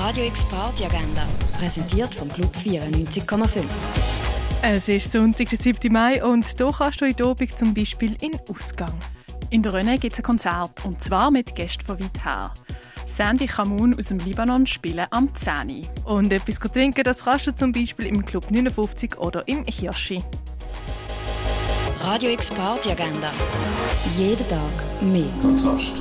Radio X Party Agenda, präsentiert vom Club 94,5. Es ist Sonntag, der 7. Mai, und hier kannst du in Abend zum Beispiel in Ausgang. In der Rönne gibt es ein Konzert, und zwar mit Gästen von weit her. Sandy Kamoun aus dem Libanon spielen am 10. Und etwas trinken, das kannst du zum Beispiel im Club 59 oder im Hirschi. Radio X Party Agenda. Jeden Tag mehr. Kontrast.